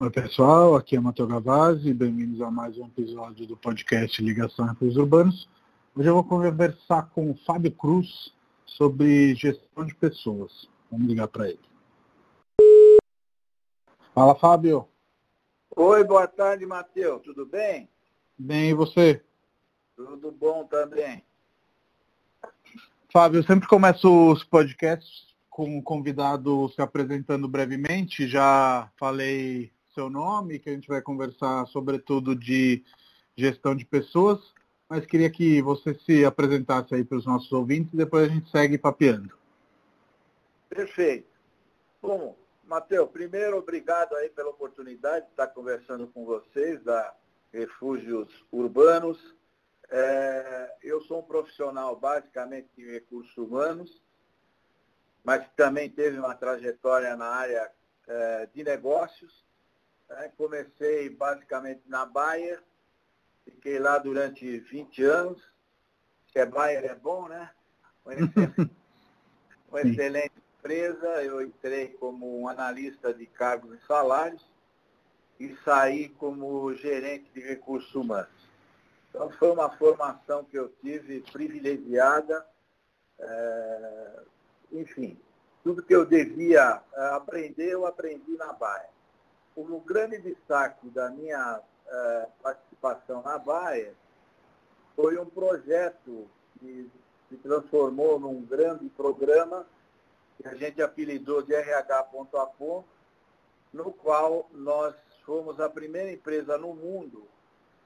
Oi pessoal, aqui é Matheus Gavazzi, bem-vindos a mais um episódio do podcast Ligação Recursos Urbanos. Hoje eu vou conversar com o Fábio Cruz sobre gestão de pessoas. Vamos ligar para ele. Fala Fábio. Oi, boa tarde Matheus, tudo bem? Bem, e você? Tudo bom também. Fábio, eu sempre começo os podcasts com o convidado se apresentando brevemente. Já falei seu nome, que a gente vai conversar sobretudo de gestão de pessoas, mas queria que você se apresentasse aí para os nossos ouvintes e depois a gente segue papeando. Perfeito. Bom, Matheus, primeiro obrigado aí pela oportunidade de estar conversando com vocês da Refúgios Urbanos. É, eu sou um profissional basicamente de recursos humanos, mas também teve uma trajetória na área é, de negócios. Comecei basicamente na Bayer, fiquei lá durante 20 anos. Se é Bayer é bom, né? Uma excelente, uma excelente empresa. Eu entrei como um analista de cargos e salários e saí como gerente de recursos humanos. Então foi uma formação que eu tive privilegiada. É, enfim, tudo que eu devia é, aprender, eu aprendi na Bayer o grande destaque da minha uh, participação na Baia foi um projeto que se transformou num grande programa que a gente apelidou de RH ponto a ponto, no qual nós fomos a primeira empresa no mundo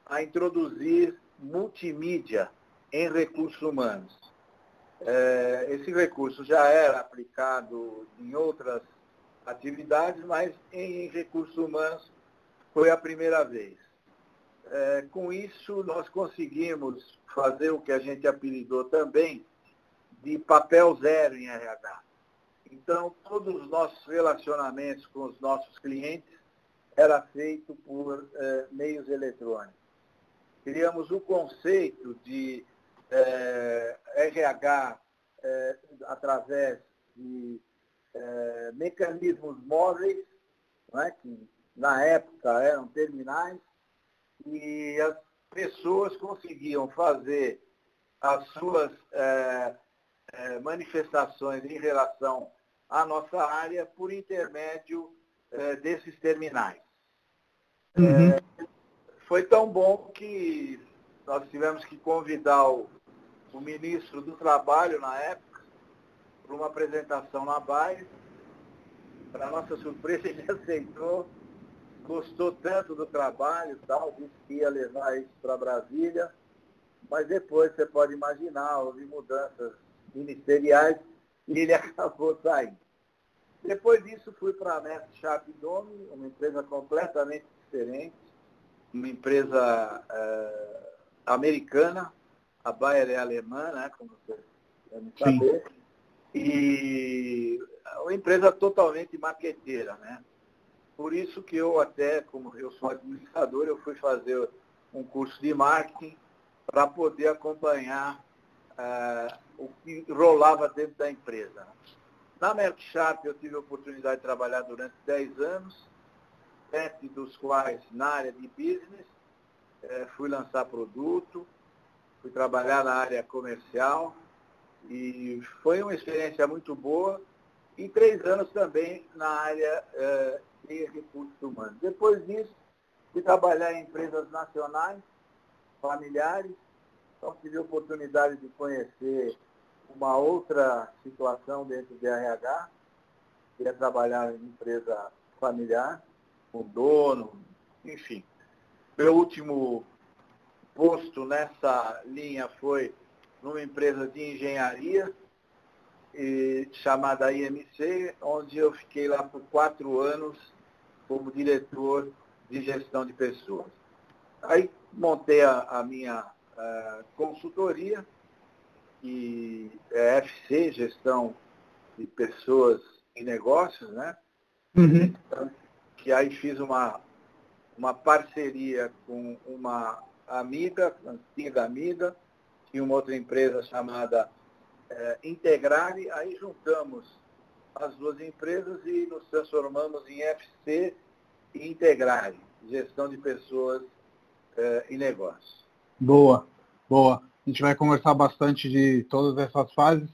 a introduzir multimídia em recursos humanos. É, esse recurso já era aplicado em outras atividades, mas em recursos humanos foi a primeira vez. É, com isso, nós conseguimos fazer o que a gente apelidou também de papel zero em RH. Então, todos os nossos relacionamentos com os nossos clientes era feito por é, meios eletrônicos. Criamos o conceito de é, RH é, através de é, mecanismos móveis, né, que na época eram terminais, e as pessoas conseguiam fazer as suas é, é, manifestações em relação à nossa área por intermédio desses terminais. Uhum. Foi tão bom que nós tivemos que convidar o, o ministro do Trabalho na época, para uma apresentação na Baia. Para nossa surpresa, ele aceitou, gostou tanto do trabalho tal, disse que ia levar isso para Brasília. Mas depois você pode imaginar, houve mudanças ministeriais e ele acabou saindo. Depois disso, fui para a Mestre Sharp Dome, uma empresa completamente diferente, uma empresa é, americana, a Bayer é alemã, né, como vocês devem saber. Sim e uma empresa totalmente marqueteira, né? Por isso que eu até, como eu sou administrador, eu fui fazer um curso de marketing para poder acompanhar uh, o que rolava dentro da empresa. Na Merck Sharp eu tive a oportunidade de trabalhar durante 10 anos, sete dos quais na área de business, uh, fui lançar produto, fui trabalhar na área comercial, e foi uma experiência muito boa. E três anos também na área eh, de recursos humanos. Depois disso, fui trabalhar em empresas nacionais, familiares. Então, tive a oportunidade de conhecer uma outra situação dentro do RH, que é trabalhar em empresa familiar, com dono, enfim. Meu último posto nessa linha foi numa empresa de engenharia e, chamada IMC, onde eu fiquei lá por quatro anos como diretor de gestão de pessoas. Aí montei a, a minha a consultoria, que é FC, Gestão de Pessoas e Negócios, né? Uhum. Que aí fiz uma, uma parceria com uma amiga, antiga amiga, tinha uma outra empresa chamada é, Integrare, aí juntamos as duas empresas e nos transformamos em FC integrais, gestão de pessoas eh, e negócios. Boa, boa. A gente vai conversar bastante de todas essas fases,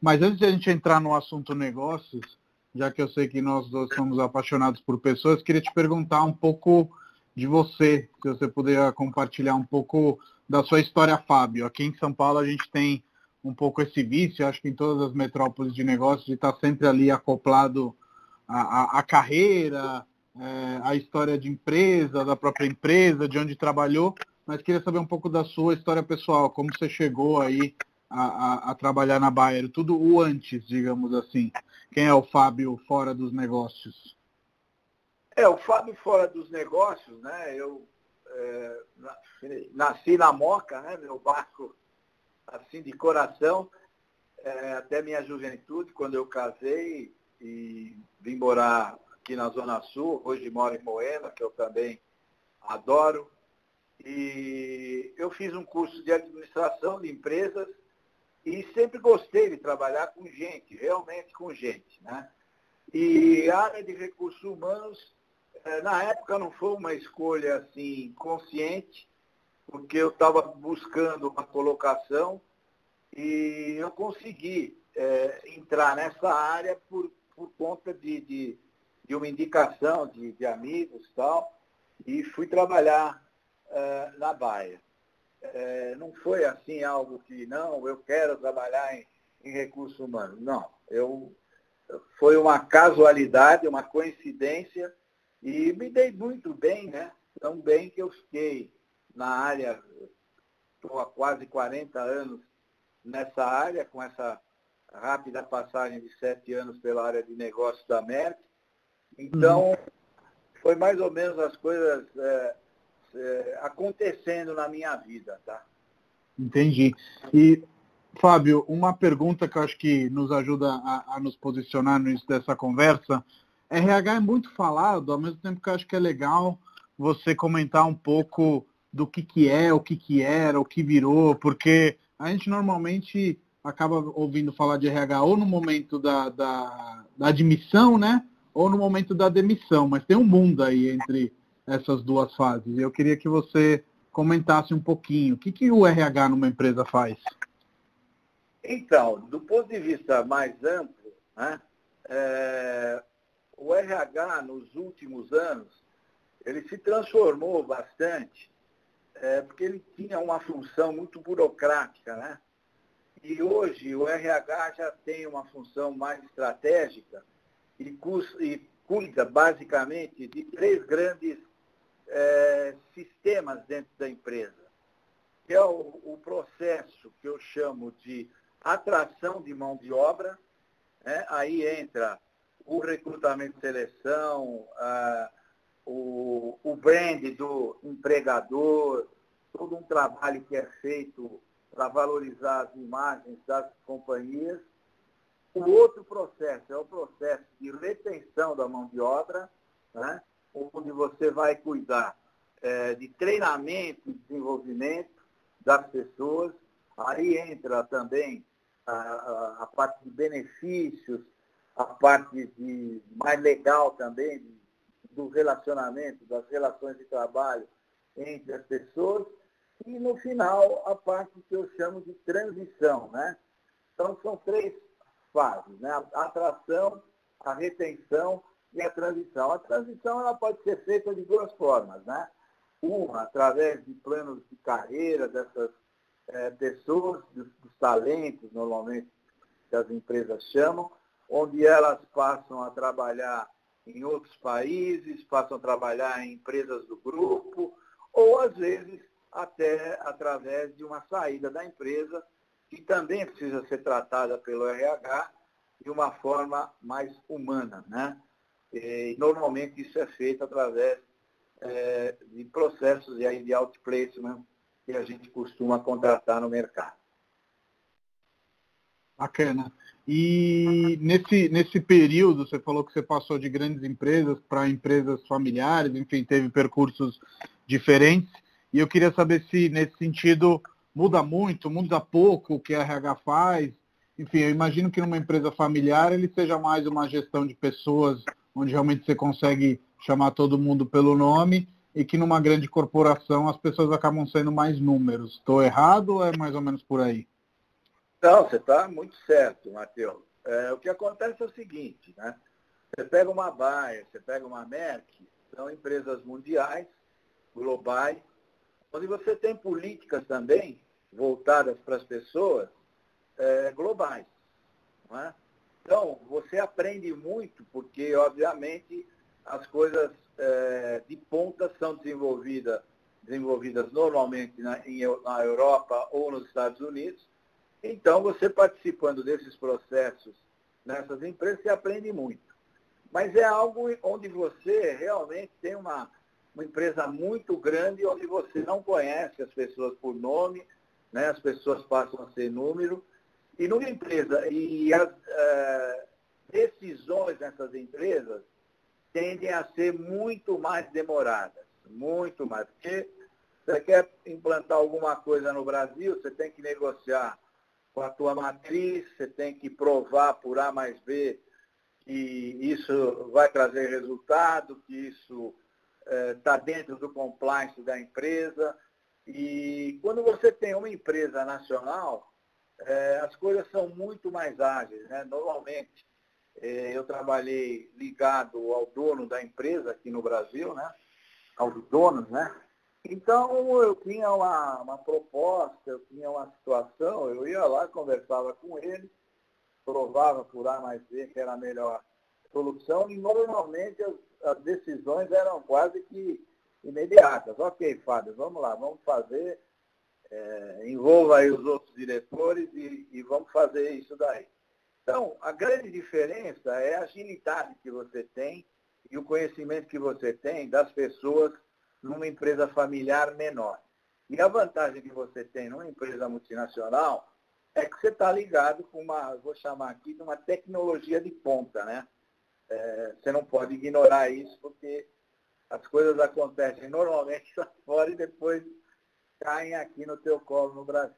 mas antes de a gente entrar no assunto negócios, já que eu sei que nós dois somos apaixonados por pessoas, queria te perguntar um pouco de você, se você puder compartilhar um pouco da sua história, Fábio. Aqui em São Paulo a gente tem um pouco esse vício, acho que em todas as metrópoles de negócios, de estar sempre ali acoplado à, à carreira, é, à história de empresa, da própria empresa, de onde trabalhou, mas queria saber um pouco da sua história pessoal, como você chegou aí a, a, a trabalhar na Bayer, tudo o antes, digamos assim. Quem é o Fábio fora dos negócios? É, o Fábio fora dos negócios, né? Eu é, nasci na Moca, né? Meu barco, assim, de coração, é, até minha juventude, quando eu casei e vim morar aqui na Zona Sul, hoje moro em Moema, que eu também adoro. E eu fiz um curso de administração de empresas e sempre gostei de trabalhar com gente, realmente com gente. Né? E a área de recursos humanos, na época não foi uma escolha assim consciente, porque eu estava buscando uma colocação e eu consegui é, entrar nessa área por, por conta de, de, de uma indicação de, de amigos e tal, e fui trabalhar é, na Baia. É, não foi assim algo que, não, eu quero trabalhar em, em recursos humanos. Não, eu, foi uma casualidade, uma coincidência, e me dei muito bem, né? Tão bem que eu fiquei na área, estou há quase 40 anos nessa área, com essa rápida passagem de sete anos pela área de negócios da Merck. Então, uhum. foi mais ou menos as coisas é, é, acontecendo na minha vida, tá? Entendi. E, Fábio, uma pergunta que eu acho que nos ajuda a, a nos posicionar no início dessa conversa. RH é muito falado, ao mesmo tempo que eu acho que é legal você comentar um pouco do que, que é, o que, que era, o que virou, porque a gente normalmente acaba ouvindo falar de RH ou no momento da, da, da admissão, né? Ou no momento da demissão, mas tem um mundo aí entre essas duas fases. Eu queria que você comentasse um pouquinho. O que, que o RH numa empresa faz? Então, do ponto de vista mais amplo, né, é, o RH nos últimos anos, ele se transformou bastante, é, porque ele tinha uma função muito burocrática, né? E hoje o RH já tem uma função mais estratégica e, e cuida basicamente de três grandes é, sistemas dentro da empresa, que é o, o, processo que eu chamo de atração de mão de obra, né? aí entra o recrutamento e seleção, o, o brand do empregador, todo um trabalho que é feito para valorizar as imagens das companhias. O outro processo é o processo de retenção da mão de obra, né? onde você vai cuidar é, de treinamento e desenvolvimento das pessoas. Aí entra também a, a, a, parte de benefícios, a parte de, mais legal também do relacionamento, das relações de trabalho entre as pessoas. E no final, a parte que eu chamo de transição. Né? Então, são três fases, né? a atração, a retenção e a transição. A transição ela pode ser feita de duas formas, né? Uma, através de planos de carreira dessas é, pessoas, dos, dos, talentos, normalmente, que as empresas chamam, onde elas passam a trabalhar em outros países, passam a trabalhar em empresas do grupo, ou às vezes até através de uma saída da empresa, que também precisa ser tratada pelo RH de uma forma mais humana, né? E, normalmente isso é feito através é, de processos e aí de outplacement que a gente costuma contratar no mercado. Bacana. E nesse, nesse período, você falou que você passou de grandes empresas para empresas familiares, enfim, teve percursos diferentes. E eu queria saber se, nesse sentido, muda muito, muda pouco o que a RH faz. Enfim, eu imagino que numa empresa familiar ele seja mais uma gestão de pessoas onde realmente você consegue chamar todo mundo pelo nome e que numa grande corporação as pessoas acabam sendo mais números. Estou errado ou é mais ou menos por aí? Não, você está muito certo, Matheus. É, o que acontece é o seguinte, né? Você pega uma Bayer, você pega uma Merck, são empresas mundiais, globais, onde você tem políticas também voltadas para as pessoas é, globais. É? Então, você aprende muito, porque, obviamente, as coisas é, de ponta são desenvolvidas, desenvolvidas normalmente na, em, na Europa ou nos Estados Unidos. Então, você participando desses processos nessas empresas, você aprende muito. Mas é algo onde você realmente tem uma, uma empresa muito grande, onde você não conhece as pessoas por nome, né? as pessoas passam a ser número. E numa empresa, e as uh, decisões nessas empresas tendem a ser muito mais demoradas, muito mais. Porque você quer implantar alguma coisa no Brasil, você tem que negociar com a tua matriz, você tem que provar por A mais B que isso vai trazer resultado, que isso está eh, dentro do compliance da empresa. E quando você tem uma empresa nacional, eh, as coisas são muito mais ágeis. Né? Normalmente, eh, eu trabalhei ligado ao dono da empresa aqui no Brasil, né? aos donos, né? Então eu tinha uma, uma proposta, eu tinha uma situação, eu ia lá, conversava com ele, provava por A mais B que era a melhor solução e normalmente as, as decisões eram quase que imediatas. Ok, Fábio, vamos lá, vamos fazer, é, envolva aí os outros diretores e, e vamos fazer isso daí. Então, a grande diferença é a agilidade que você tem e o conhecimento que você tem das pessoas numa empresa familiar menor. E a vantagem que você tem numa empresa multinacional é que você está ligado com uma, vou chamar aqui de uma tecnologia de ponta, né? É, você não pode ignorar isso, porque as coisas acontecem normalmente lá fora e depois caem aqui no teu colo no Brasil.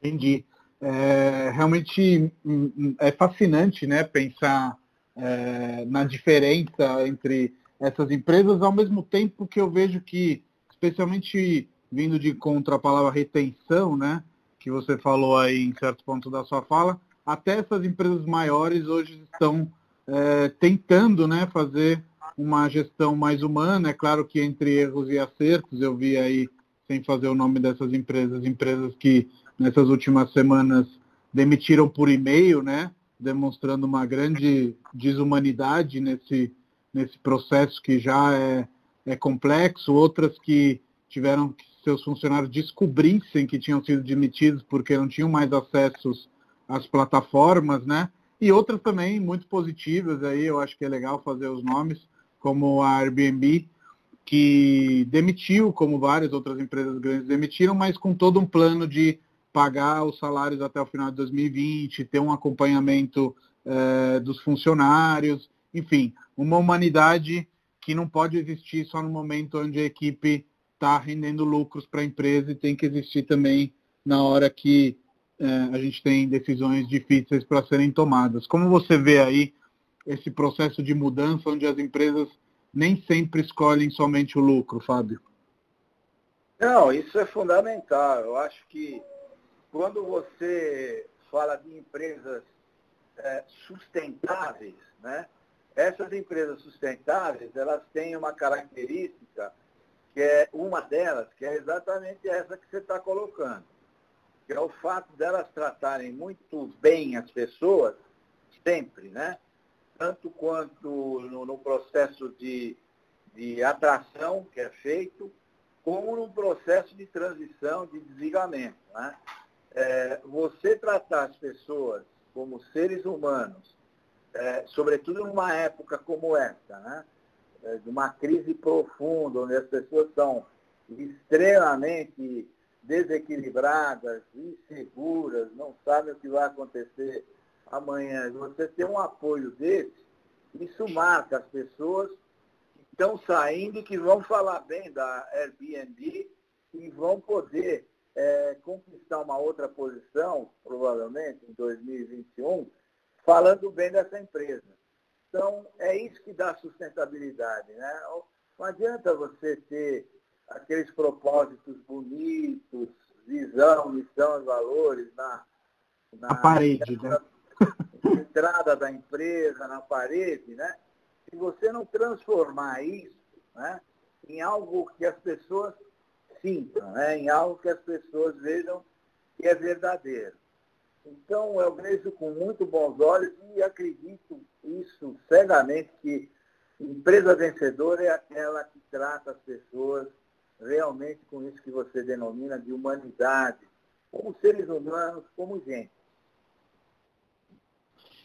Entendi. É, realmente hum, hum, é fascinante né, pensar é, na diferença entre essas empresas, ao mesmo tempo que eu vejo que, especialmente vindo de contra a palavra retenção, né, que você falou aí em certo ponto da sua fala, até essas empresas maiores hoje estão é, tentando né, fazer uma gestão mais humana. É claro que entre erros e acertos, eu vi aí, sem fazer o nome dessas empresas, empresas que nessas últimas semanas demitiram por e-mail, né? Demonstrando uma grande desumanidade nesse, nesse processo que já é, é complexo, outras que tiveram que seus funcionários descobrissem que tinham sido demitidos porque não tinham mais acessos às plataformas, né? E outras também muito positivas aí, eu acho que é legal fazer os nomes, como a Airbnb, que demitiu, como várias outras empresas grandes demitiram, mas com todo um plano de pagar os salários até o final de 2020, ter um acompanhamento eh, dos funcionários, enfim, uma humanidade que não pode existir só no momento onde a equipe está rendendo lucros para a empresa e tem que existir também na hora que eh, a gente tem decisões difíceis para serem tomadas. Como você vê aí esse processo de mudança onde as empresas nem sempre escolhem somente o lucro, Fábio? Não, isso é fundamental. Eu acho que quando você fala de empresas é, sustentáveis, né? Essas empresas sustentáveis, elas têm uma característica que é uma delas, que é exatamente essa que você está colocando, que é o fato delas tratarem muito bem as pessoas, sempre, né? Tanto quanto no, no processo de, de atração que é feito, como no processo de transição, de desligamento. Né? é, você tratar as pessoas como seres humanos, é, sobretudo numa época como essa, né? É, de uma crise profunda, onde as pessoas são extremamente desequilibradas, inseguras, não sabem o que vai acontecer amanhã. Você ter um apoio desse, isso marca as pessoas que estão saindo que vão falar bem da Airbnb e vão poder é, conquistar uma outra posição, provavelmente, em 2021, falando bem dessa empresa. Então, é isso que dá sustentabilidade. Né? Não adianta você ter aqueles propósitos bonitos, visão, missão e valores na, na parede, né? entrada da empresa, na parede, né? Se você não transformar isso né, em algo que as pessoas sintam, né, em algo que as pessoas vejam que é verdadeiro. Então, eu vejo com muito bons olhos e acredito isso cegamente que empresa vencedora é aquela que trata as pessoas realmente com isso que você denomina de humanidade, como seres humanos, como gente.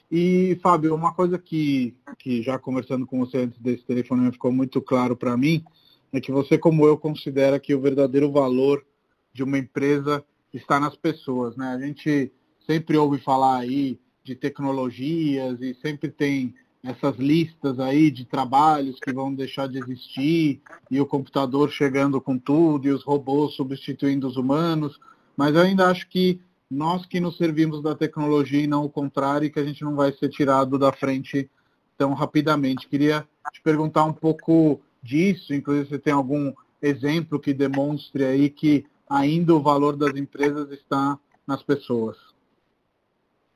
E, Fábio, uma coisa que, que já conversando com você antes desse telefone ficou muito claro para mim, é que você, como eu, considera que o verdadeiro valor de uma empresa está nas pessoas. Né? A gente sempre ouve falar aí de tecnologias e sempre tem essas listas aí de trabalhos que vão deixar de existir e o computador chegando com tudo e os robôs substituindo os humanos, mas eu ainda acho que nós que nos servimos da tecnologia e não o contrário, que a gente não vai ser tirado da frente tão rapidamente. Queria te perguntar um pouco disso, inclusive você tem algum exemplo que demonstre aí que ainda o valor das empresas está nas pessoas.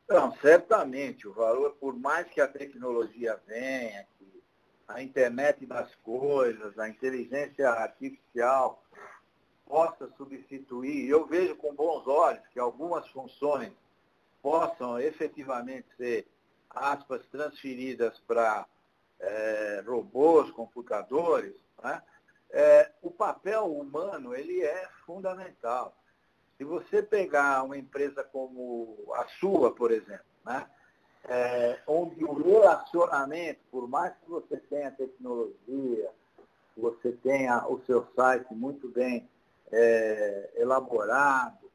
Não, certamente, o valor, por mais que a tecnologia venha, que a internet das coisas, a inteligência artificial possa substituir, eu vejo com bons olhos que algumas funções possam efetivamente ser, aspas, transferidas para é, robôs, computadores, né? é, o papel humano ele é fundamental. Se você pegar uma empresa como a sua, por exemplo, né? É, onde o relacionamento, por mais que você tenha tecnologia, você tenha o seu site muito bem é, elaborado,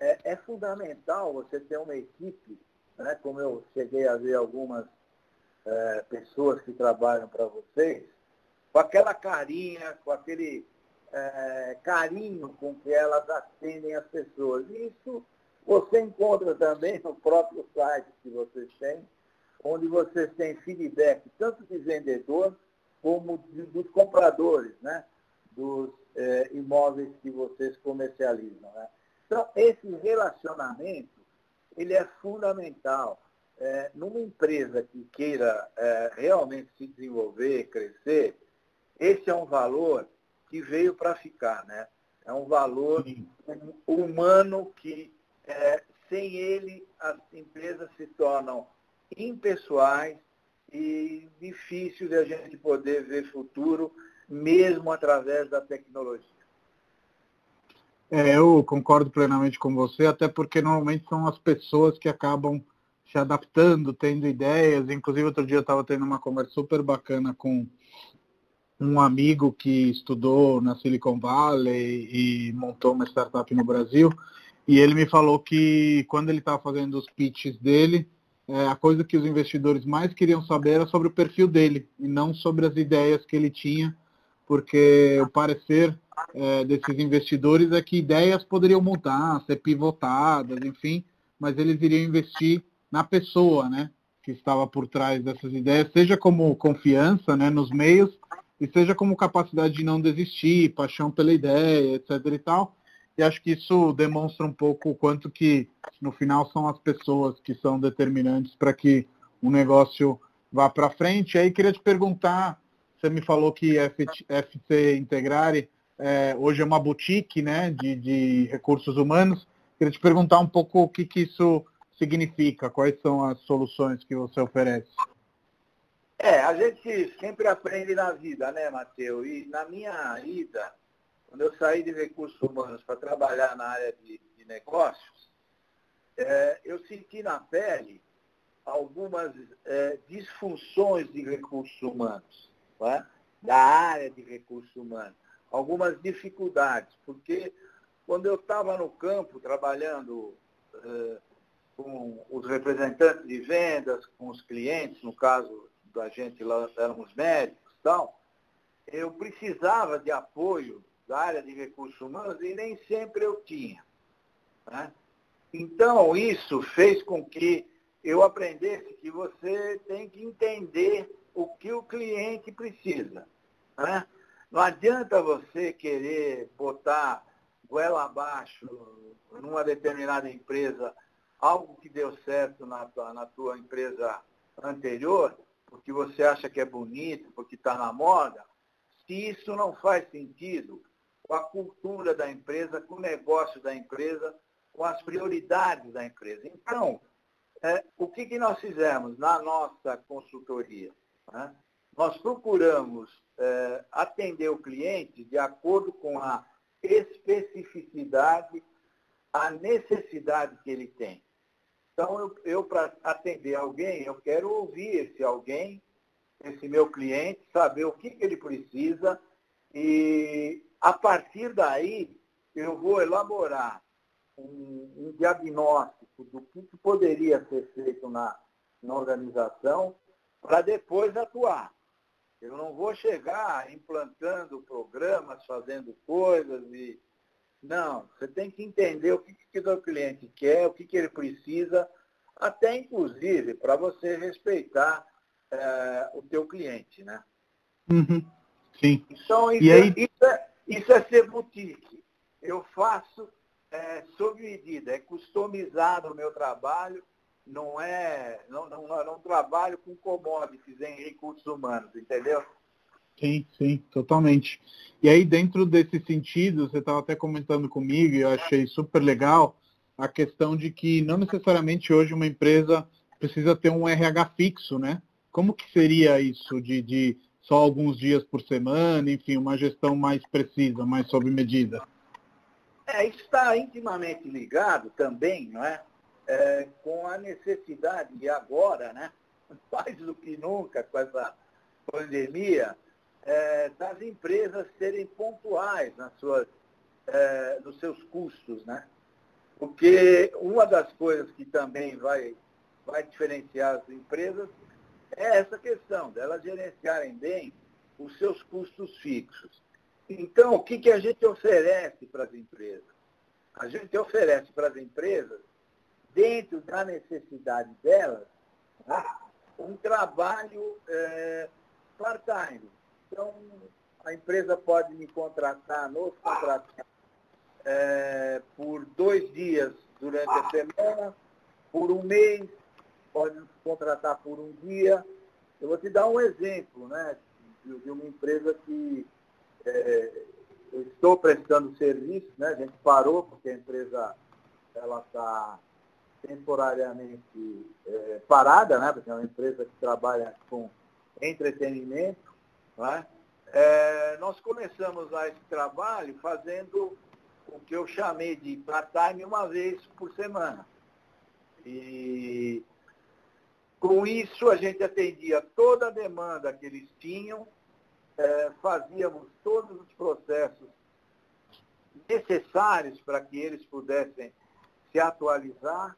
é, é, fundamental você ter uma equipe, né? como eu cheguei a ver algumas é, pessoas que trabalham para vocês, com aquela carinha, com aquele é, carinho com que elas atendem as pessoas. Isso você encontra também no próprio site que vocês têm, onde vocês têm feedback tanto de vendedor como de, dos compradores, né? dos é, imóveis que vocês comercializam. Né? Então, esse relacionamento ele é fundamental. É, numa empresa que queira é, realmente se desenvolver, crescer, esse é um valor que veio para ficar, né? É um valor Sim. humano que, é, sem ele, as empresas se tornam impessoais e difícil de a gente poder ver futuro, mesmo através da tecnologia. É, eu concordo plenamente com você, até porque normalmente são as pessoas que acabam se adaptando, tendo ideias. Inclusive, outro dia eu estava tendo uma conversa super bacana com um amigo que estudou na Silicon Valley e montou uma startup no Brasil, e ele me falou que quando ele estava fazendo os pitches dele, é, a coisa que os investidores mais queriam saber era sobre o perfil dele, e não sobre as ideias que ele tinha, porque o parecer é, desses investidores é que ideias poderiam mudar, ser pivotadas, enfim, mas eles iriam investir na pessoa, né, que estava por trás dessas ideias, seja como confiança, né, nos meios, e seja como capacidade de não desistir, paixão pela ideia, etc. e tal. E acho que isso demonstra um pouco o quanto que, no final, são as pessoas que são determinantes para que o negócio vá para frente. E aí queria te perguntar, você me falou que FC Integrare é, hoje é uma boutique né, de, de recursos humanos. Queria te perguntar um pouco o que, que isso significa, quais são as soluções que você oferece. É, a gente sempre aprende na vida, né, Matheus? E na minha ida, quando eu saí de recursos humanos para trabalhar na área de, de negócios, é, eu senti na pele algumas é, disfunções de recursos humanos, é? da área de recursos humanos, algumas dificuldades, porque quando eu estava no campo trabalhando é, com os representantes de vendas, com os clientes, no caso da gente lá éramos médicos e tal, eu precisava de apoio da área de recursos humanos e nem sempre eu tinha. Né? Então, isso fez com que eu aprendesse que você tem que entender o que o cliente precisa. Né? Não adianta você querer botar goela abaixo numa determinada empresa algo que deu certo na tua, na tua empresa anterior, porque você acha que é bonito, porque está na moda, se isso não faz sentido com a cultura da empresa, com o negócio da empresa, com as prioridades da empresa. Então, é, o que, que nós fizemos na nossa consultoria? Né? Nós procuramos é, atender o cliente de acordo com a especificidade, a necessidade que ele tem. Então, eu, eu para atender alguém, eu quero ouvir esse alguém, esse meu cliente, saber o que, que ele precisa e, a partir daí, eu vou elaborar um, um diagnóstico do que, que, poderia ser feito na, na organização para depois atuar. Eu não vou chegar implantando programas, fazendo coisas e. Não, você tem que entender o que, que o cliente quer, o que, que ele precisa, até inclusive para você respeitar é, o teu cliente, né? Uhum. Sim. Então, isso, aí... isso, é, isso é ser boutique. Eu faço é, sob medida, é customizado o meu trabalho, não é, não, não, não trabalho com commodities em recursos humanos, entendeu? Sim, sim, totalmente. E aí, dentro desse sentido, você estava até comentando comigo, e eu achei super legal, a questão de que não necessariamente hoje uma empresa precisa ter um RH fixo, né? Como que seria isso de, de só alguns dias por semana, enfim, uma gestão mais precisa, mais sob medida? É, está intimamente ligado também, não é? é? com a necessidade de agora, né? mais do que nunca com essa pandemia, é, das empresas serem pontuais nas suas, é, nos seus custos, né? Porque uma das coisas que também vai, vai diferenciar as empresas é essa questão delas gerenciarem bem os seus custos fixos. Então, o que, que a gente oferece para as empresas? A gente oferece para as empresas, dentro da necessidade delas, né, um trabalho é, part-time. Então, a empresa pode me contratar, nos contratar é, por dois dias durante a semana, por um mês, pode contratar por um dia. Eu vou te dar um exemplo né, de uma empresa que é, eu estou prestando serviço, né, a gente parou porque a empresa ela está temporariamente é, parada, né, porque é uma empresa que trabalha com entretenimento. Né? É, nós começamos a esse trabalho fazendo o que eu chamei de part-time uma vez por semana. E com isso a gente atendia toda a demanda que eles tinham, é, fazíamos todos os processos necessários para que eles pudessem se atualizar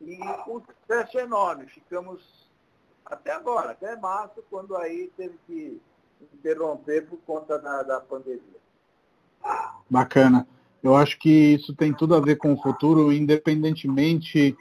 e um sucesso enorme. Ficamos até agora, até março, quando aí teve que interromper por conta da, da pandemia. Bacana. Eu acho que isso tem tudo a ver com o futuro, independentemente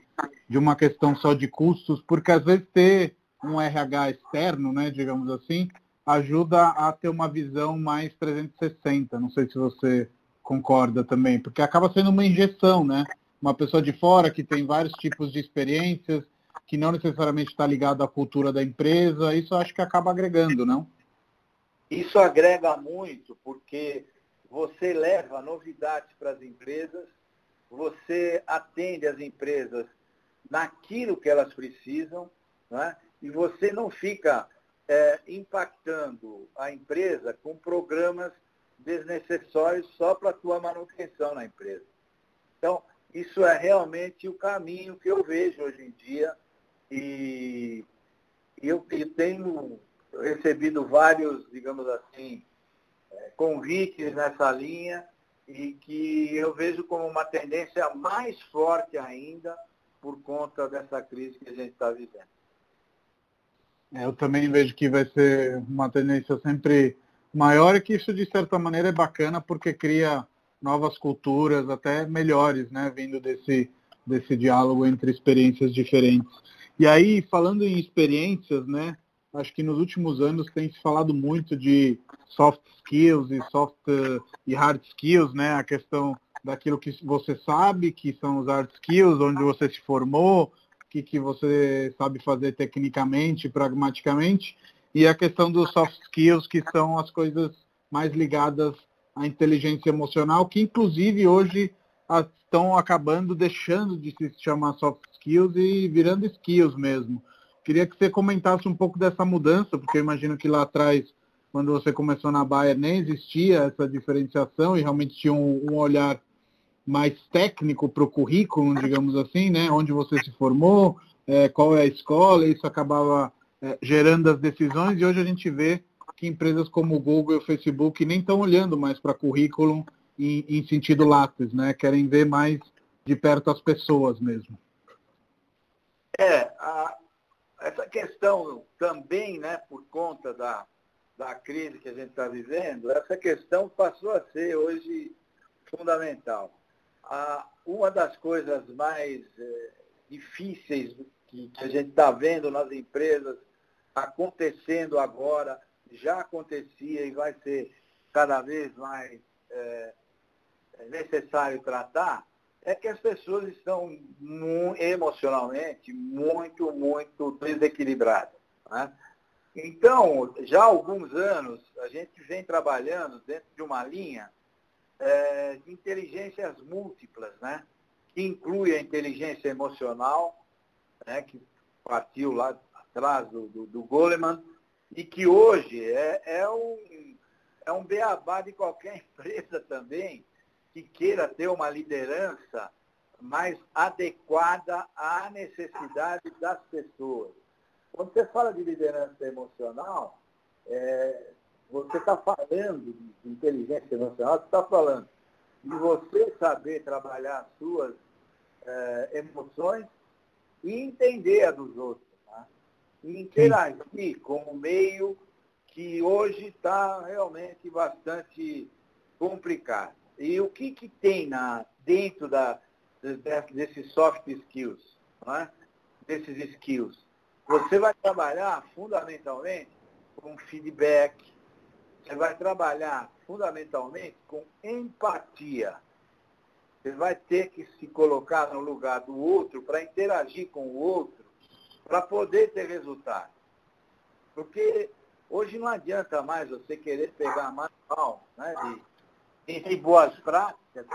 de uma questão só de custos, porque às vezes ter um RH externo, né, digamos assim, ajuda a ter uma visão mais 360. Não sei se você concorda também, porque acaba sendo uma injeção, né? Uma pessoa de fora que tem vários tipos de experiências, que não necessariamente está ligado à cultura da empresa, isso acho que acaba agregando, não? Isso agrega muito, porque você leva novidades para as empresas, você atende as empresas naquilo que elas precisam, né? e você não fica é, impactando a empresa com programas desnecessários só para a tua manutenção na empresa. Então, isso é realmente o caminho que eu vejo hoje em dia e eu, eu tenho recebido vários, digamos assim, convites nessa linha e que eu vejo como uma tendência mais forte ainda por conta dessa crise que a gente está vivendo. É, eu também vejo que vai ser uma tendência sempre maior e que isso de certa maneira é bacana porque cria novas culturas até melhores, né, vindo desse desse diálogo entre experiências diferentes. E aí, falando em experiências, né, acho que nos últimos anos tem se falado muito de soft skills e soft e hard skills, né? A questão daquilo que você sabe, que são os hard skills, onde você se formou, o que, que você sabe fazer tecnicamente, pragmaticamente, e a questão dos soft skills, que são as coisas mais ligadas à inteligência emocional, que inclusive hoje estão acabando deixando de se chamar soft skills e virando skills mesmo. Queria que você comentasse um pouco dessa mudança, porque eu imagino que lá atrás, quando você começou na Bayer, nem existia essa diferenciação e realmente tinha um, um olhar mais técnico para o currículo, digamos assim, né? Onde você se formou, é, qual é a escola, isso acabava é, gerando as decisões e hoje a gente vê que empresas como o Google e o Facebook nem estão olhando mais para currículo em, em, sentido lápis, né? Querem ver mais de perto as pessoas mesmo. É, essa questão também, né, por conta da, da crise que a gente está vivendo, essa questão passou a ser hoje fundamental. A, uma das coisas mais é, difíceis que, que a gente está vendo nas empresas acontecendo agora, já acontecia e vai ser cada vez mais é necessário tratar, é que as pessoas estão emocionalmente muito, muito desequilibradas. Né? Então, já há alguns anos, a gente vem trabalhando dentro de uma linha é, de inteligências múltiplas, né? que inclui a inteligência emocional, né? que partiu lá atrás do, do, do Goleman, e que hoje é, é, um, é um beabá de qualquer empresa também, que queira ter uma liderança mais adequada à necessidade das pessoas. Quando você fala de liderança emocional, é, você está falando de inteligência emocional, você está falando de você saber trabalhar as suas é, emoções e entender a dos outros. Tá? E interagir com o meio que hoje está realmente bastante complicado. E o que, que tem na, dentro da, desses soft skills, é? desses skills? Você vai trabalhar fundamentalmente com feedback, você vai trabalhar fundamentalmente com empatia. Você vai ter que se colocar no lugar do outro para interagir com o outro, para poder ter resultado. Porque hoje não adianta mais você querer pegar manual né, de entre boas práticas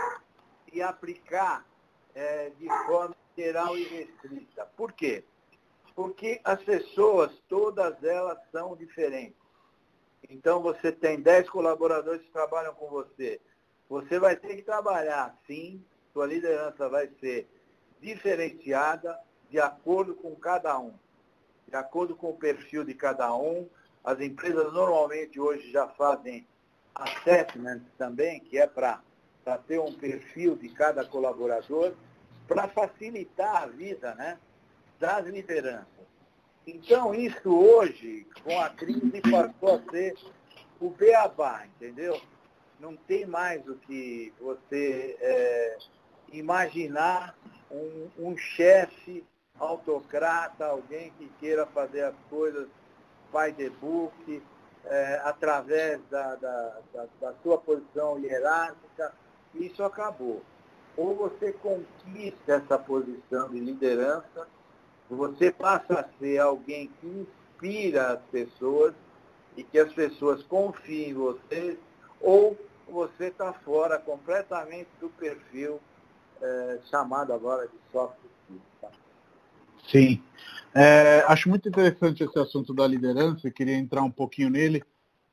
e aplicar é, de forma geral e restrita. Por quê? Porque as pessoas, todas elas são diferentes. Então você tem 10 colaboradores que trabalham com você. Você vai ter que trabalhar, sim, sua liderança vai ser diferenciada de acordo com cada um, de acordo com o perfil de cada um. As empresas normalmente hoje já fazem assessment também, que é para ter um perfil de cada colaborador, para facilitar a vida né, das lideranças. Então, isso hoje, com a crise, passou a ser o beabá, entendeu? Não tem mais o que você é, imaginar um, um chefe autocrata, alguém que queira fazer as coisas by the book, é, através da, da, da, da sua posição hierárquica, isso acabou. Ou você conquista essa posição de liderança, você passa a ser alguém que inspira as pessoas e que as pessoas confiem em você, ou você está fora completamente do perfil é, chamado agora de soft skills. Tá? Sim. É, acho muito interessante esse assunto da liderança, queria entrar um pouquinho nele,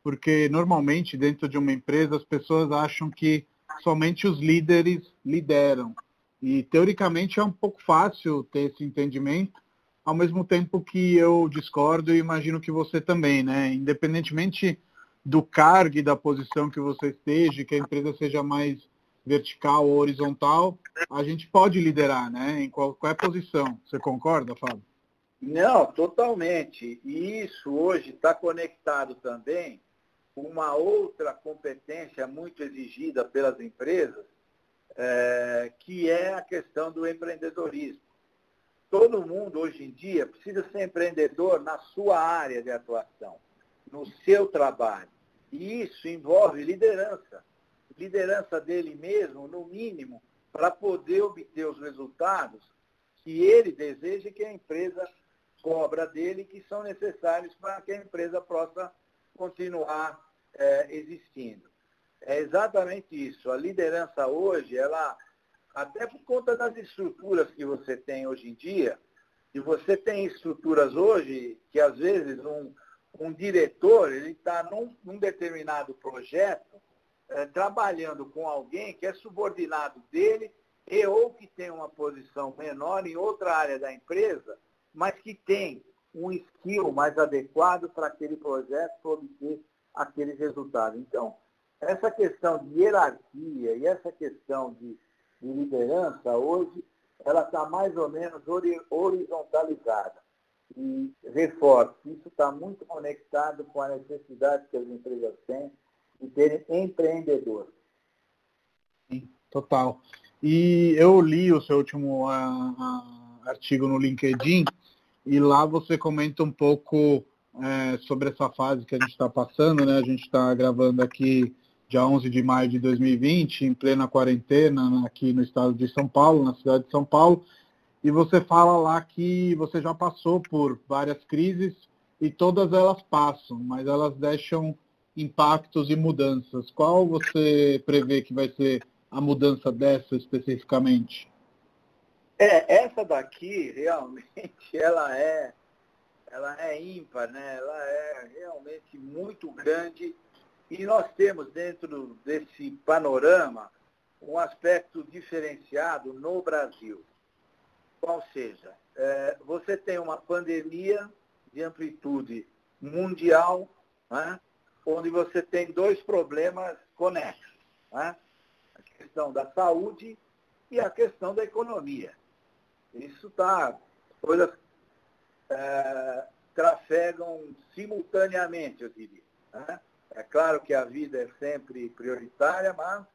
porque normalmente dentro de uma empresa as pessoas acham que somente os líderes lideram. E teoricamente é um pouco fácil ter esse entendimento, ao mesmo tempo que eu discordo e imagino que você também, né? Independentemente do cargo e da posição que você esteja, que a empresa seja mais vertical ou horizontal, a gente pode liderar, né? Em qualquer posição. Você concorda, Fábio? Não, totalmente. E isso hoje está conectado também com uma outra competência muito exigida pelas empresas, é, que é a questão do empreendedorismo. todo mundo hoje em dia precisa ser empreendedor na sua área de atuação, no seu trabalho. E isso envolve liderança. Liderança dele mesmo, no mínimo, para poder obter os resultados que ele deseja que a empresa cobra dele, que são necessários para que a empresa possa continuar é, existindo. É exatamente isso. A liderança hoje, ela, até por conta das estruturas que você tem hoje em dia, e você tem estruturas hoje que às vezes um, um diretor ele está num, num, determinado projeto é, trabalhando com alguém que é subordinado dele e ou que tem uma posição menor em outra área da empresa, mas que tem um skill mais adequado para aquele projeto para obter aqueles resultados. Então, essa questão de hierarquia e essa questão de, de liderança hoje, ela está mais ou menos horizontalizada. E reforço, isso está muito conectado com a necessidade que as empresas têm de terem empreendedores. Sim, total. E eu li o seu último uh, artigo no LinkedIn e lá você comenta um pouco é, sobre essa fase que a gente está passando, né? A gente está gravando aqui dia 11 de maio de 2020, em plena quarentena, aqui no estado de São Paulo, na cidade de São Paulo, e você fala lá que você já passou por várias crises e todas elas passam, mas elas deixam impactos e mudanças. Qual você prevê que vai ser a mudança dessa especificamente? É, essa daqui realmente ela é ela é ímpar, né? ela é realmente muito grande e nós temos dentro desse panorama um aspecto diferenciado no Brasil. Qual seja, é, você tem uma pandemia de amplitude mundial, né? onde você tem dois problemas conexos. Né? A questão da saúde e a questão da economia. Isso está, coisas é, trafegam simultaneamente, eu diria. Né? É claro que a vida é sempre prioritária, mas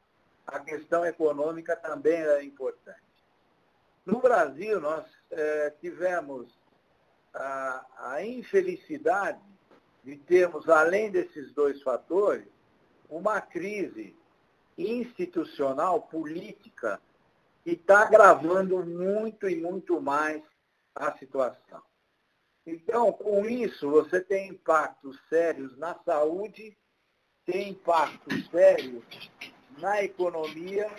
a questão econômica também é importante. No Brasil, nós é, tivemos a, a infelicidade de termos, além desses dois fatores, uma crise institucional, política, que está agravando muito e muito mais a situação. Então, com isso, você tem impactos sérios na saúde, tem impactos sérios na economia,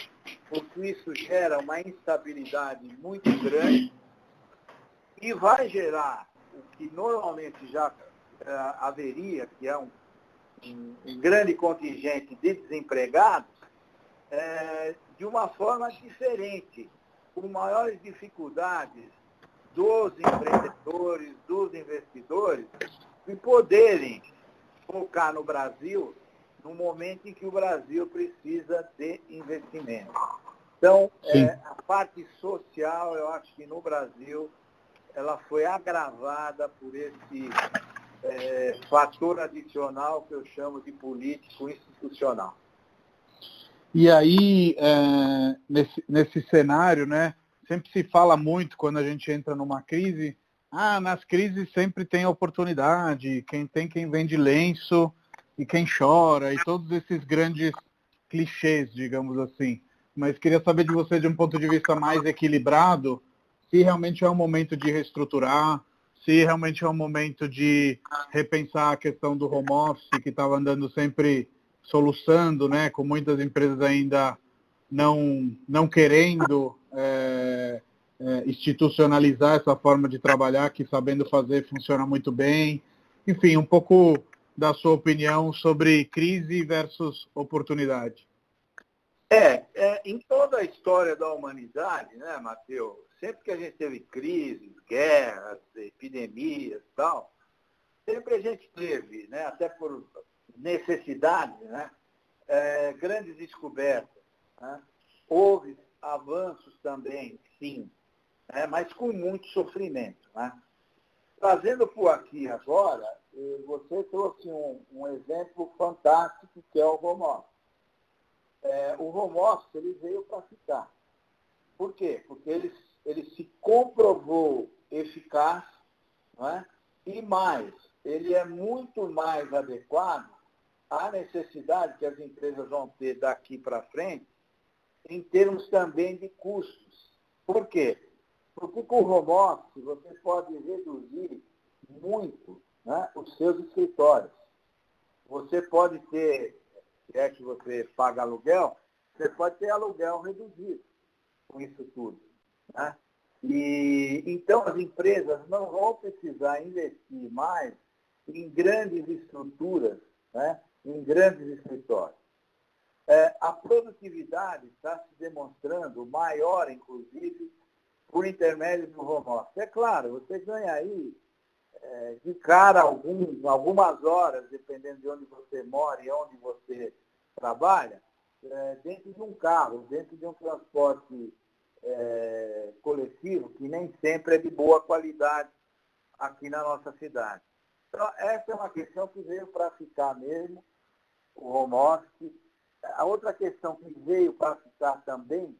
porque isso gera uma instabilidade muito grande e vai gerar o que normalmente já uh, haveria, que é um, um, grande contingente de desempregados, é, de uma forma diferente, com maiores dificuldades dos empreendedores, dos investidores, de poderem focar no Brasil no momento em que o Brasil precisa de investimento. Então, é, a parte social, eu acho que no Brasil, ela foi agravada por esse é, fator adicional que eu chamo de político institucional. E aí, é, nesse, nesse cenário, né, sempre se fala muito quando a gente entra numa crise, ah, nas crises sempre tem oportunidade, quem tem quem vende lenço e quem chora, e todos esses grandes clichês, digamos assim. Mas queria saber de você, de um ponto de vista mais equilibrado, se realmente é um momento de reestruturar, se realmente é um momento de repensar a questão do home office, que estava andando sempre soluçando, né, com muitas empresas ainda não, não querendo é, é, institucionalizar essa forma de trabalhar, que sabendo fazer funciona muito bem. Enfim, um pouco da sua opinião sobre crise versus oportunidade. É, é em toda a história da humanidade, né, Matheus, sempre que a gente teve crises, guerras, epidemias e tal, sempre a gente teve, né, até por necessidade, né? É, grandes descobertas. Né? Houve avanços também, sim, né? mas com muito sofrimento. Né? Trazendo por aqui agora, eh, você trouxe um, um exemplo fantástico que é o home. É, o home ele veio para ficar. Por quê? Porque ele ele se comprovou eficaz, não é? e mais, ele é muito mais adequado à necessidade que as empresas vão ter daqui para frente, em termos também de custos. Por quê? Porque com o home office você pode reduzir muito né, os seus escritórios. Você pode ter, se é que você paga aluguel, você pode ter aluguel reduzido com isso tudo. Né? E, então as empresas não vão precisar investir mais em grandes estruturas, né? Em grandes escritórios. É, a produtividade está se demonstrando maior, inclusive, por intermédio do home office. É claro, você ganha aí é, de cara algum, algumas horas, dependendo de onde você mora e onde você trabalha, é, dentro de um carro, dentro de um transporte é, coletivo, que nem sempre é de boa qualidade aqui na nossa cidade. Então, essa é uma questão que veio para ficar mesmo, o home office. A outra questão que veio para ficar também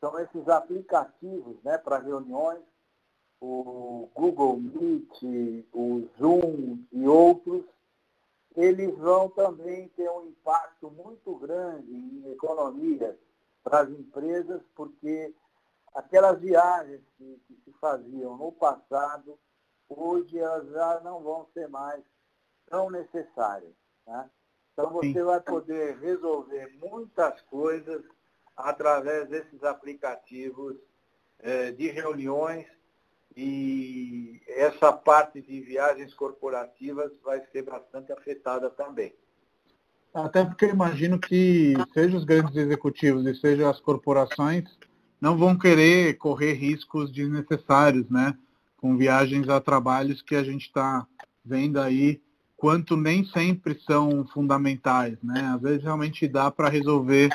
são esses aplicativos né, para reuniões, o Google Meet, o Zoom e outros, eles vão também ter um impacto muito grande em economia para as empresas, porque aquelas viagens que, que, se faziam no passado, hoje elas já não vão ser mais tão necessárias. Né? Então você Sim. vai poder resolver muitas coisas através desses aplicativos eh, de reuniões e essa parte de viagens corporativas vai ser bastante afetada também. Até porque eu imagino que seja os grandes executivos e seja as corporações não vão querer correr riscos desnecessários, né? Com viagens a trabalhos que a gente está vendo aí, quanto nem sempre são fundamentais, né? Às vezes realmente dá para resolver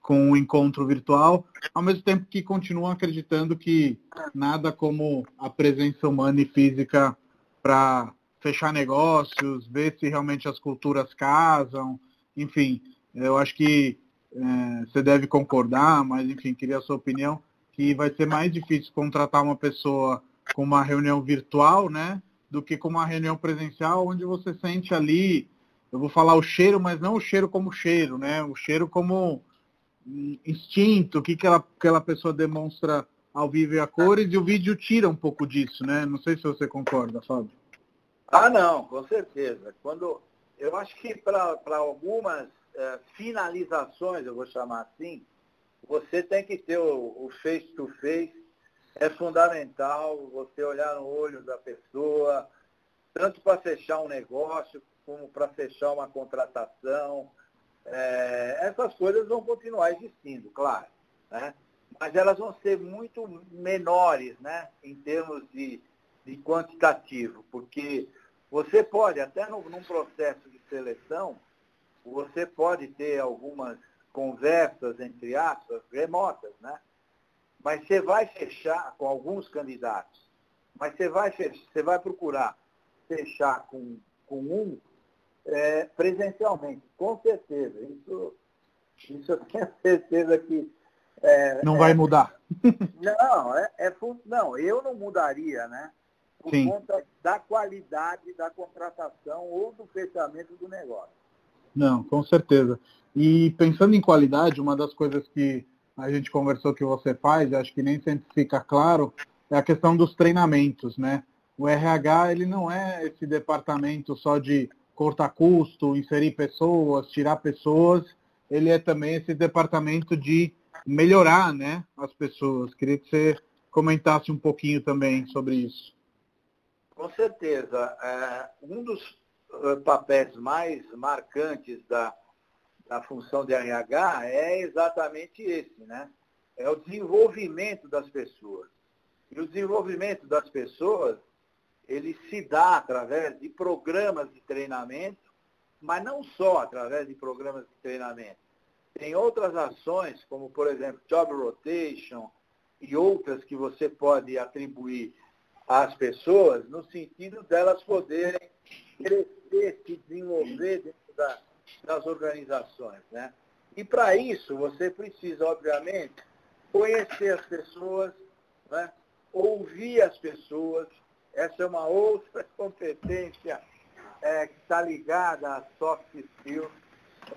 com o encontro virtual, ao mesmo tempo que continuam acreditando que nada como a presença humana e física para fechar negócios, ver se realmente as culturas casam, enfim, eu acho que é, você deve concordar, mas enfim, queria a sua opinião, que vai ser mais difícil contratar uma pessoa com uma reunião virtual, né, do que com uma reunião presencial, onde você sente ali, eu vou falar o cheiro, mas não o cheiro como cheiro, né, o cheiro como instinto, o que aquela, aquela pessoa demonstra ao vivo e a cores, e o vídeo tira um pouco disso, né? Não sei se você concorda, Fábio. Ah, não, com certeza. Quando Eu acho que para algumas é, finalizações, eu vou chamar assim, você tem que ter o face-to-face, -face, é fundamental você olhar no olho da pessoa, tanto para fechar um negócio, como para fechar uma contratação, é, essas coisas vão continuar existindo, claro. Né? Mas elas vão ser muito menores né? em termos de, de quantitativo, porque você pode, até no, num processo de seleção, você pode ter algumas conversas, entre aspas, remotas, né? Mas você vai fechar com alguns candidatos, mas você vai, fechar, você vai procurar fechar com, com um é, presencialmente, com certeza. Isso, isso eu tenho certeza que. É, não vai é, mudar. Não, é, é, não, eu não mudaria, né? Por Sim. conta da qualidade da contratação ou do fechamento do negócio. Não, com certeza. E pensando em qualidade, uma das coisas que a gente conversou que você faz, acho que nem sempre fica claro, é a questão dos treinamentos, né? O RH, ele não é esse departamento só de cortar custo, inserir pessoas, tirar pessoas, ele é também esse departamento de melhorar né, as pessoas. Queria que você comentasse um pouquinho também sobre isso. Com certeza. É, um dos eh, papéis mais marcantes da, da função de RH é exatamente esse, né? É o desenvolvimento das pessoas. E o desenvolvimento das pessoas ele se dá através de programas de treinamento, mas não só através de programas de treinamento. Tem outras ações, como por exemplo job rotation e outras que você pode atribuir às pessoas, no sentido delas poderem crescer, se desenvolver dentro da, das organizações. Né? E para isso você precisa, obviamente, conhecer as pessoas, né? ouvir as pessoas, essa é uma outra competência é, que está ligada a soft skills,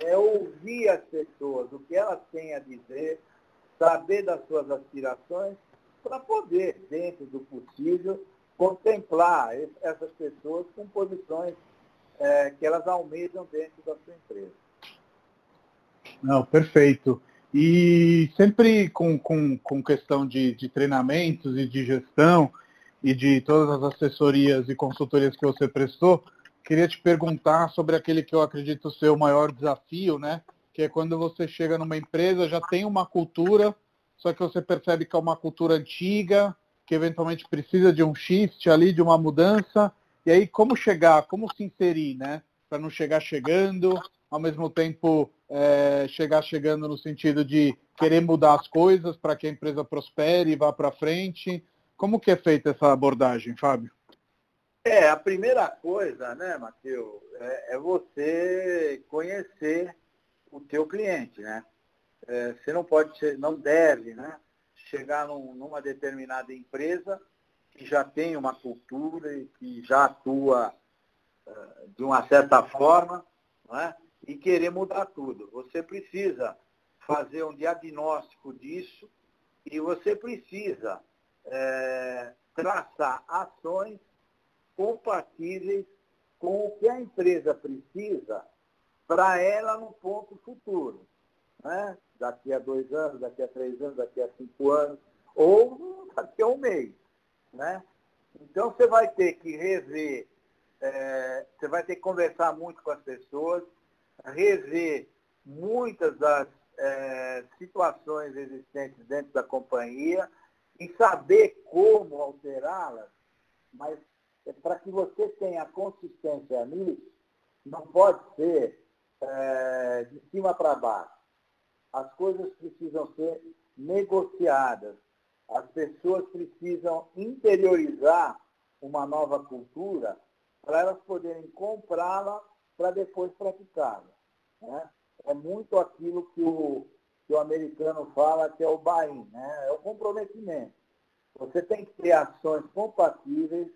é ouvir as pessoas, o que elas têm a dizer, saber das suas aspirações, para poder, dentro do possível, contemplar essas pessoas com posições é, que elas almejam dentro da sua empresa. Não, perfeito. E sempre com, com, com questão de, de treinamentos e de gestão e de todas as assessorias e consultorias que você prestou, queria te perguntar sobre aquele que eu acredito ser o maior desafio, né? Que é quando você chega numa empresa, já tem uma cultura, só que você percebe que é uma cultura antiga, que eventualmente precisa de um shift ali, de uma mudança. E aí, como chegar, como se inserir, né? Para não chegar chegando, ao mesmo tempo é, chegar chegando no sentido de querer mudar as coisas para que a empresa prospere e vá para frente. Como que é feita essa abordagem, Fábio? É, a primeira coisa, né, Matheus, é, é, você conhecer o teu cliente, né? É, você não pode, não deve, né, chegar num, numa determinada empresa que já tem uma cultura e que já atua uh, de uma certa forma, né? e querer mudar tudo. Você precisa fazer um diagnóstico disso e você precisa é, traçar ações compatíveis com o que a empresa precisa para ela no ponto futuro. Né? Daqui a dois anos, daqui a três anos, daqui a cinco anos, ou daqui a um mês. Né? Então você vai ter que rever, é, você vai ter que conversar muito com as pessoas, rever muitas das é, situações existentes dentro da companhia e saber como alterá-las, mas é para que você tenha consistência nisso, não pode ser é, de cima para baixo. As coisas precisam ser negociadas. As pessoas precisam interiorizar uma nova cultura para elas poderem comprá-la para depois praticá-la. Né? É muito aquilo que o, que o americano fala que é o buy-in, né? é o comprometimento. Você tem que ter ações compatíveis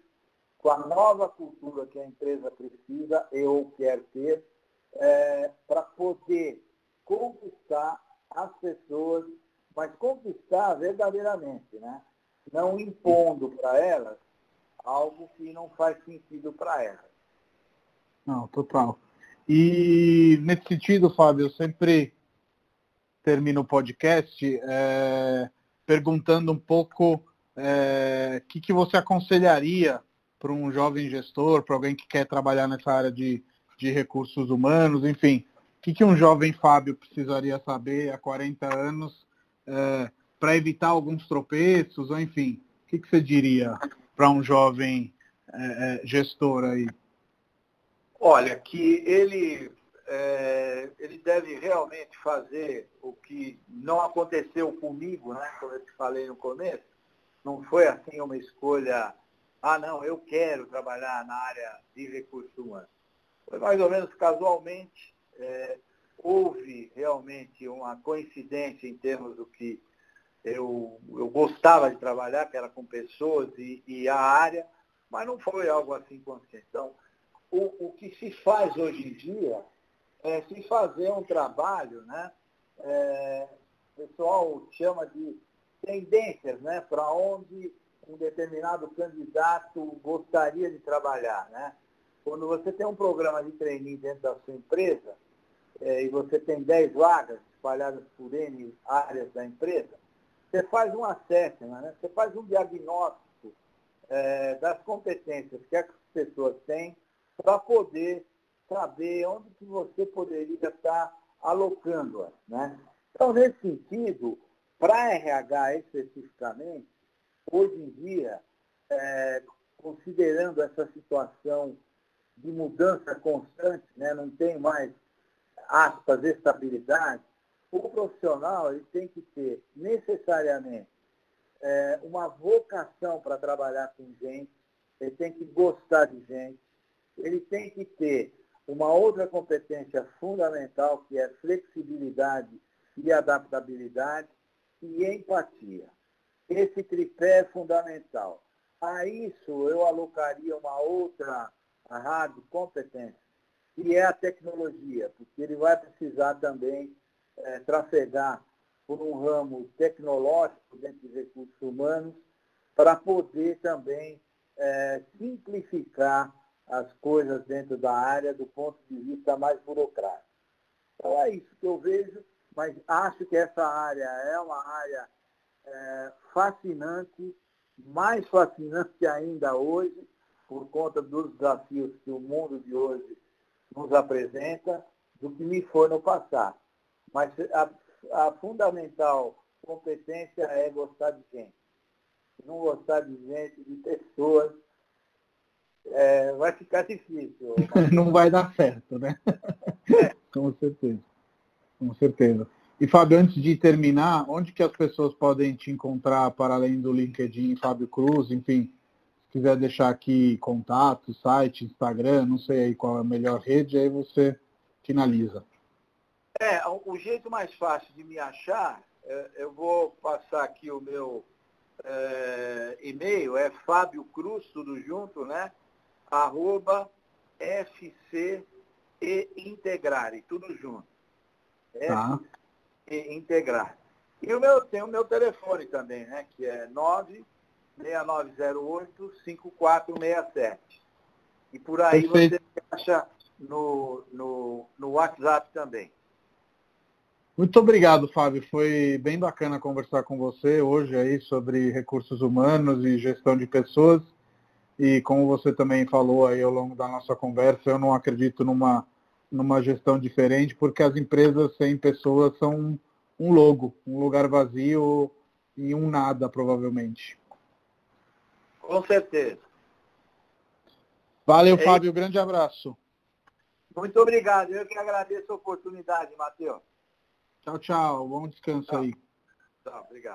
com a nova cultura que a empresa precisa e ou quer ter é, para poder conquistar as pessoas, mas conquistar verdadeiramente, né? não impondo para elas algo que não faz sentido para elas. Não, total. E nesse sentido, Fábio, eu sempre termino o podcast é, perguntando um pouco o é, que, que você aconselharia para um jovem gestor, para alguém que quer trabalhar nessa área de, de recursos humanos, enfim, o que, que um jovem Fábio precisaria saber há 40 anos é, para evitar alguns tropeços, ou enfim, o que, que você diria para um jovem é gestor aí? Olha, que ele, é, ele deve realmente fazer o que não aconteceu comigo, né? Como eu te falei no começo. Não foi assim uma escolha, ah não, eu quero trabalhar na área de recursos humanos. Foi mais ou menos casualmente, é, houve realmente uma coincidência em termos do que eu, eu gostava de trabalhar, que era com pessoas e, e a área, mas não foi algo assim consciente. Então, o, o que se faz hoje em dia é se fazer um trabalho, né? É, o pessoal chama de tendências, né? Para onde um determinado candidato gostaria de trabalhar, né? Quando você tem um programa de treininho dentro da sua empresa é, e você tem 10 vagas espalhadas por N áreas da empresa, você faz um assessment, né? você faz um diagnóstico é, das competências que as pessoas têm para poder saber onde que você poderia estar alocando-as. Né? Então, nesse sentido, para RH especificamente, hoje em dia, é, considerando essa situação de mudança constante, né, não tem mais, aspas, estabilidade, o profissional ele tem que ter necessariamente é, uma vocação para trabalhar com gente, ele tem que gostar de gente, ele tem que ter uma outra competência fundamental, que é flexibilidade e adaptabilidade e empatia. esse tripé é fundamental. A isso eu alocaria uma outra hard competence, que é a tecnologia, porque ele vai precisar também é, trafegar por um ramo tecnológico dentro dos recursos humanos para poder também é, simplificar as coisas dentro da área do ponto de vista mais burocrático. Então é isso que eu vejo, mas acho que essa área é uma área é, fascinante, mais fascinante ainda hoje, por conta dos desafios que o mundo de hoje nos apresenta, do que me foi no passado. Mas a, a fundamental competência é gostar de gente. Se não gostar de gente, de pessoas, é, vai ficar difícil. não vai dar certo, né? É. Com certeza. Com certeza. E Fábio, antes de terminar, onde que as pessoas podem te encontrar para além do LinkedIn, Fábio Cruz, enfim, quiser deixar aqui contato, site, Instagram, não sei aí qual é a melhor rede, aí você finaliza. É, o jeito mais fácil de me achar, é, eu vou passar aqui o meu é, e-mail, é Fábio Cruz, tudo junto, né? Arroba FC e Integrare, tudo junto. Tá. FC Integrar. E o meu, tem o meu telefone também, né? Que é 96908-5467. E por aí Perfeito. você acha no, no, no WhatsApp também. Muito obrigado, Fábio. Foi bem bacana conversar com você hoje aí sobre recursos humanos e gestão de pessoas. E como você também falou aí ao longo da nossa conversa, eu não acredito numa, numa gestão diferente, porque as empresas sem pessoas são um logo, um lugar vazio e um nada, provavelmente. Com certeza. Valeu, é Fábio. Grande abraço. Muito obrigado. Eu que agradeço a oportunidade, Matheus. Tchau, tchau. Bom descanso tchau. aí. Tchau, obrigado.